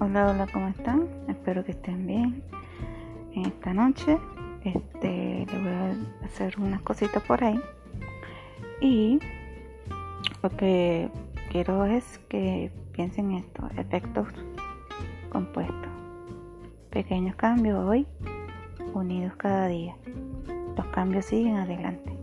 Hola, hola, ¿cómo están? Espero que estén bien. En esta noche este, le voy a hacer unas cositas por ahí. Y lo que quiero es que piensen esto, efectos compuestos. Pequeños cambios hoy, unidos cada día. Los cambios siguen adelante.